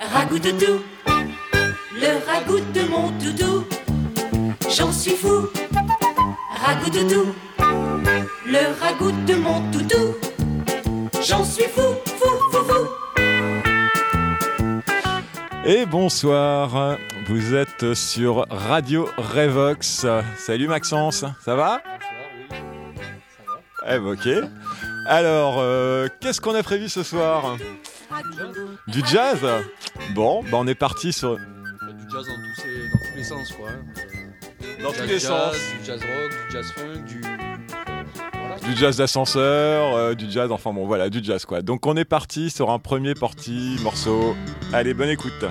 Ragout toutou, le ragout de mon toutou, j'en suis fou. Ragout toutou, le ragout de mon toutou, j'en suis fou, fou, fou, fou. Et bonsoir, vous êtes sur Radio Revox. Salut Maxence, ça va? Eh ben, ok. Alors, euh, qu'est-ce qu'on a prévu ce soir? Du jazz Bon, bah on est parti sur... Du jazz dans tous, dans tous les sens, quoi. Dans tous les sens. Du jazz rock, du jazz funk, du. Voilà. Du jazz d'ascenseur, euh, du jazz, enfin bon voilà, du jazz quoi. Donc on est parti sur un premier parti morceau. Allez, bonne écoute.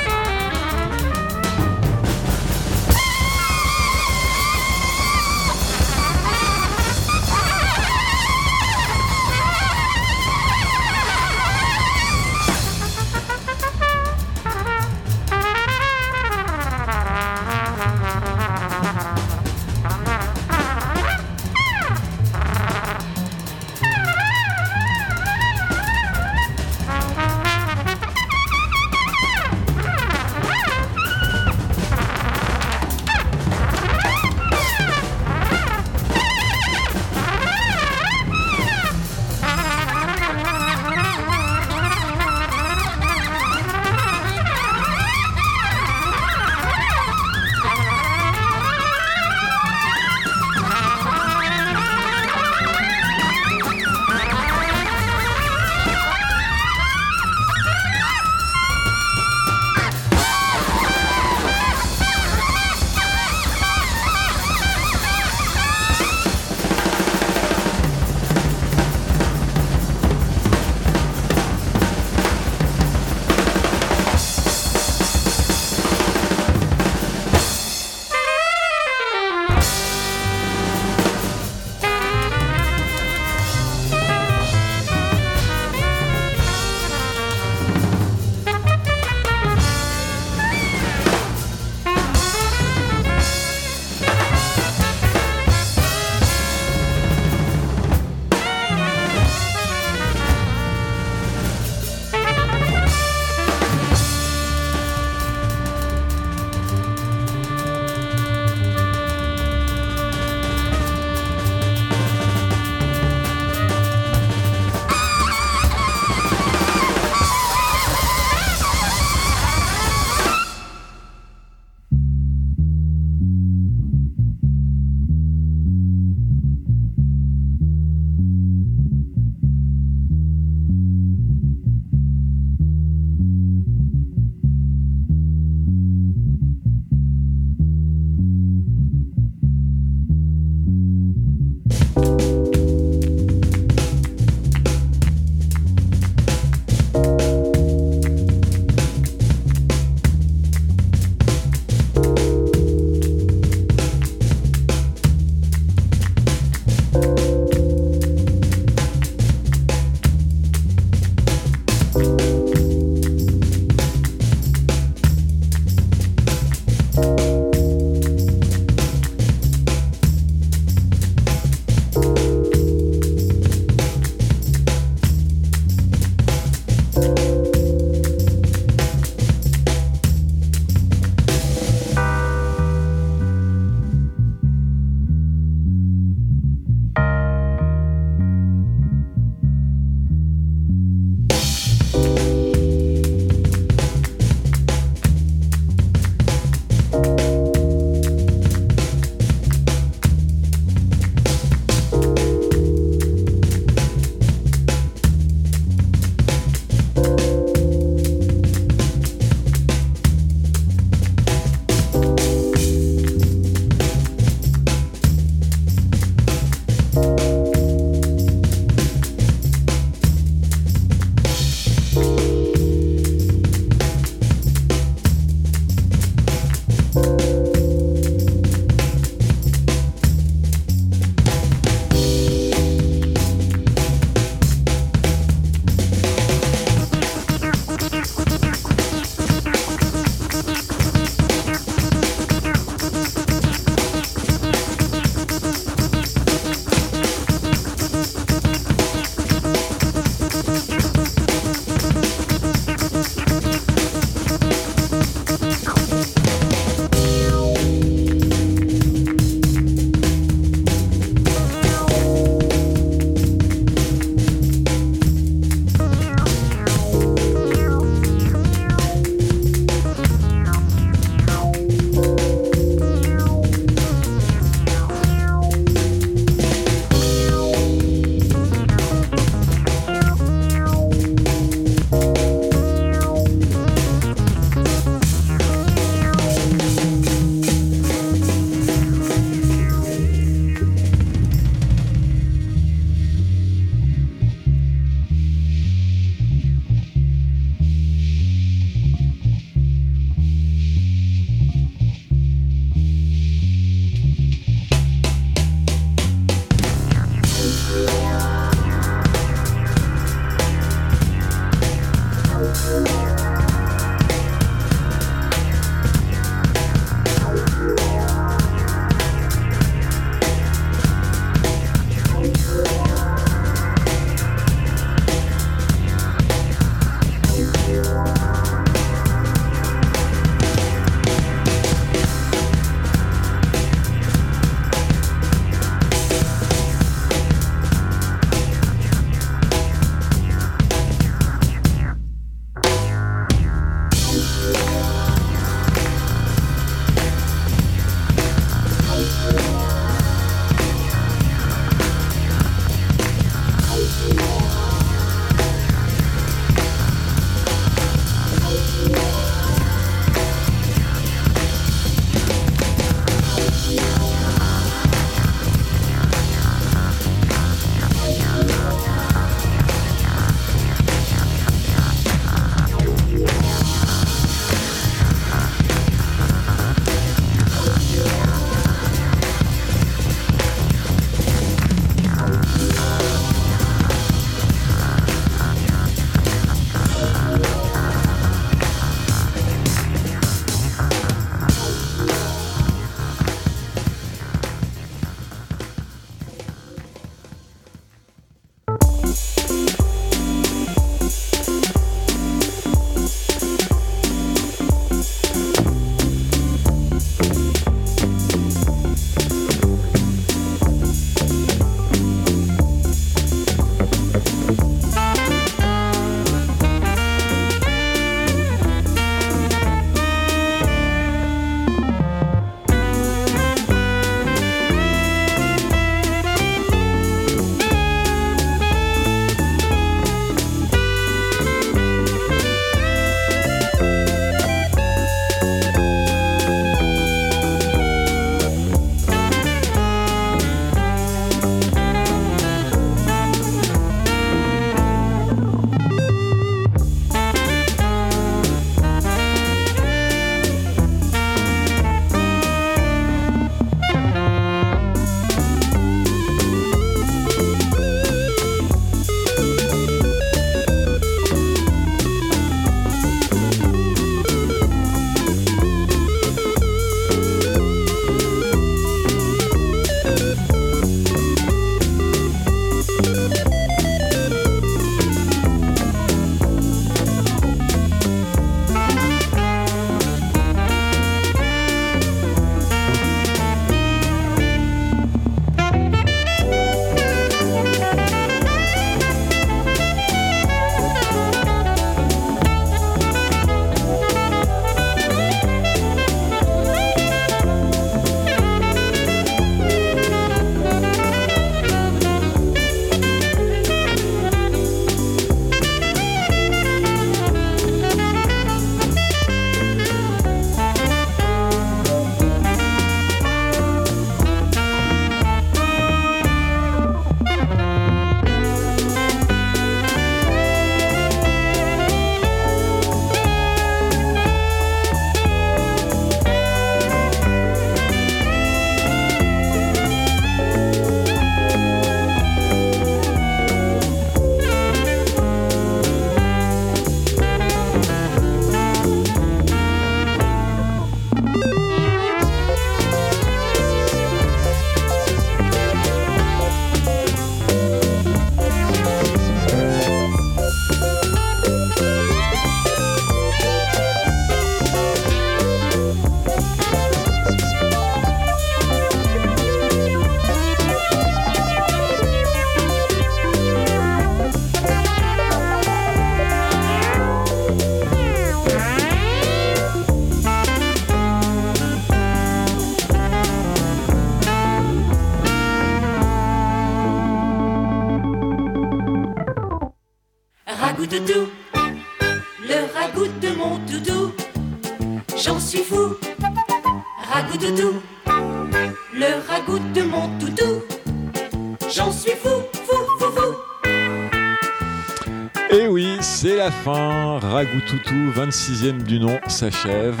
Ragoutoutou, 26e du nom, s'achève.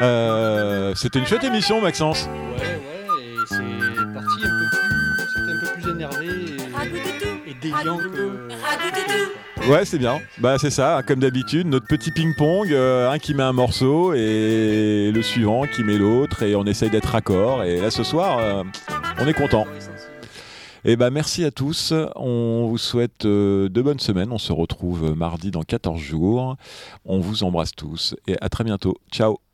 Euh, C'était une chouette émission, Maxence. Ouais, ouais, et c'est parti un peu plus. C'était un peu plus énervé et, et déviant que. ragoutoutou. Ouais, c'est bien. Bah, c'est ça, comme d'habitude, notre petit ping-pong, euh, un qui met un morceau et le suivant qui met l'autre, et on essaye d'être raccord. Et là, ce soir, euh, on est content. Et bah, merci à tous. On vous souhaite euh, de bonnes semaines. On se retrouve mardi dans 14 jours. On vous embrasse tous et à très bientôt. Ciao.